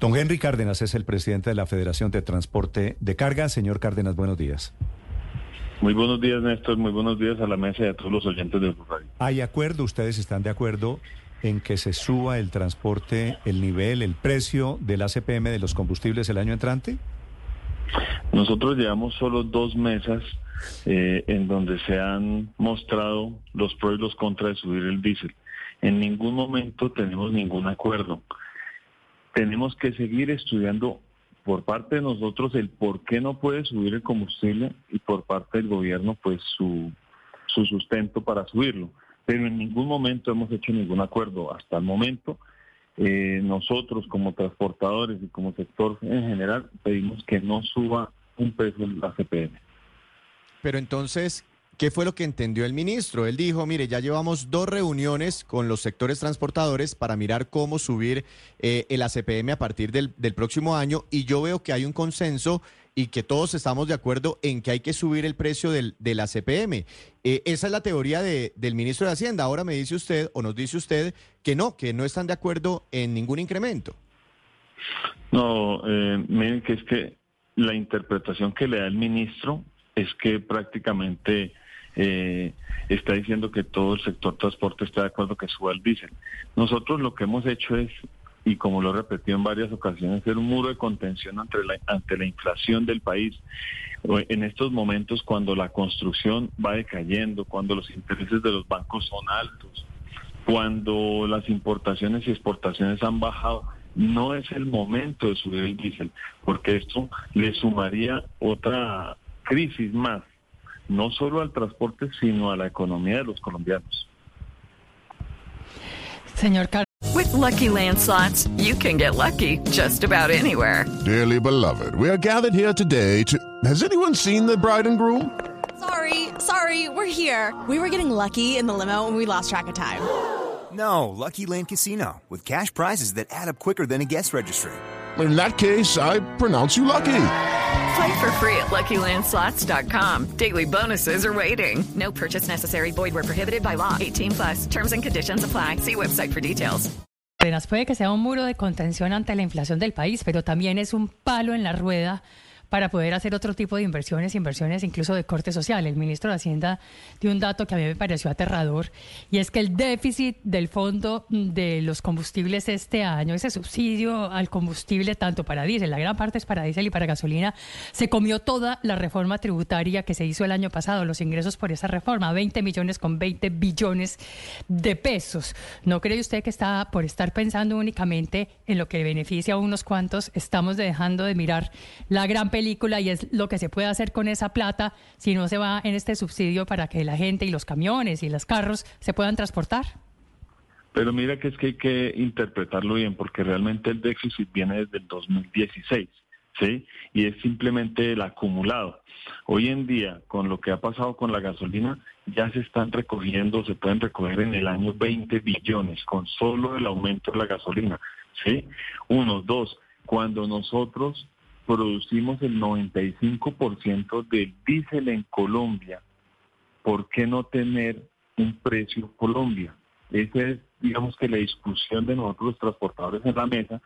Don Henry Cárdenas es el presidente de la Federación de Transporte de Carga. Señor Cárdenas, buenos días. Muy buenos días, Néstor. Muy buenos días a la mesa y a todos los oyentes de Radio. ¿Hay acuerdo? ¿Ustedes están de acuerdo en que se suba el transporte, el nivel, el precio del ACPM de los combustibles el año entrante? Nosotros llevamos solo dos mesas eh, en donde se han mostrado los pros y los contras de subir el diésel. En ningún momento tenemos ningún acuerdo. Tenemos que seguir estudiando por parte de nosotros el por qué no puede subir el combustible y por parte del gobierno pues su, su sustento para subirlo. Pero en ningún momento hemos hecho ningún acuerdo. Hasta el momento eh, nosotros como transportadores y como sector en general pedimos que no suba un peso la CPM. Pero entonces, ¿qué fue lo que entendió el ministro? Él dijo, mire, ya llevamos dos reuniones con los sectores transportadores para mirar cómo subir eh, el ACPM a partir del, próximo año y yo veo que hay un consenso y que todos estamos de acuerdo en que hay que subir el precio del, del ACPM. Eh, esa es la teoría de, del ministro de Hacienda. Ahora me dice usted, o nos dice usted, que no, que no están de acuerdo en ningún incremento. No, eh, miren que es que la interpretación que le da el ministro es que prácticamente eh, está diciendo que todo el sector transporte está de acuerdo que suba el diésel. Nosotros lo que hemos hecho es y como lo he repetido en varias ocasiones, ser un muro de contención ante la, ante la inflación del país. En estos momentos, cuando la construcción va decayendo, cuando los intereses de los bancos son altos, cuando las importaciones y exportaciones han bajado, no es el momento de subir el diésel, porque esto le sumaría otra crisis más, no solo al transporte, sino a la economía de los colombianos. Señor Car With lucky landslots, you can get lucky just about anywhere. Dearly beloved, we are gathered here today to. Has anyone seen the bride and groom? Sorry, sorry, we're here. We were getting lucky in the limo and we lost track of time. No, Lucky Land Casino, with cash prizes that add up quicker than a guest registry. In that case, I pronounce you lucky. Play for free at LuckyLandSlots.com. Daily bonuses are waiting. No purchase necessary. Void were prohibited by law. 18 plus. Terms and conditions apply. See website for details. Puede que sea un muro de contención ante la inflación del país, pero también es un palo en la rueda para poder hacer otro tipo de inversiones, inversiones incluso de corte social. El ministro de Hacienda dio un dato que a mí me pareció aterrador y es que el déficit del fondo de los combustibles este año, ese subsidio al combustible tanto para diésel, la gran parte es para diésel y para gasolina, se comió toda la reforma tributaria que se hizo el año pasado, los ingresos por esa reforma, 20 millones con 20 billones de pesos. ¿No cree usted que está por estar pensando únicamente en lo que beneficia a unos cuantos, estamos dejando de mirar la gran película y es lo que se puede hacer con esa plata si no se va en este subsidio para que la gente y los camiones y los carros se puedan transportar? Pero mira que es que hay que interpretarlo bien, porque realmente el déficit viene desde el 2016, ¿sí? Y es simplemente el acumulado. Hoy en día, con lo que ha pasado con la gasolina, ya se están recogiendo, se pueden recoger en el año 20 billones, con solo el aumento de la gasolina, ¿sí? Uno, dos, cuando nosotros producimos el 95% del diésel en Colombia, ¿por qué no tener un precio Colombia? Esa es, digamos que la discusión de nosotros los transportadores en la mesa,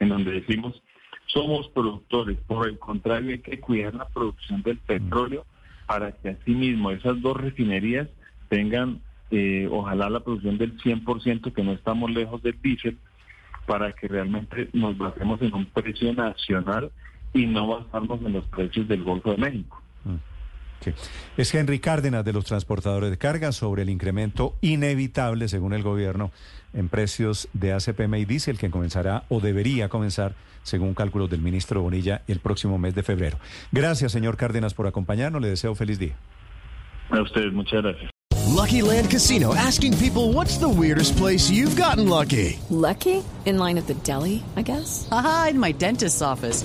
en donde decimos, somos productores, por el contrario hay que cuidar la producción del petróleo para que asimismo esas dos refinerías tengan, eh, ojalá la producción del 100%, que no estamos lejos del diésel, para que realmente nos basemos en un precio nacional y no basarnos en los precios del Golfo de México. Sí. Es Henry Cárdenas de los transportadores de carga sobre el incremento inevitable, según el gobierno, en precios de ACPM y diésel que comenzará o debería comenzar, según cálculos del ministro Bonilla, el próximo mes de febrero. Gracias, señor Cárdenas, por acompañarnos. Le deseo feliz día. A ustedes, muchas gracias. Lucky Land Casino asking people what's the weirdest place you've gotten lucky? Lucky? In line at the deli, I guess? Aha, in my dentist's office.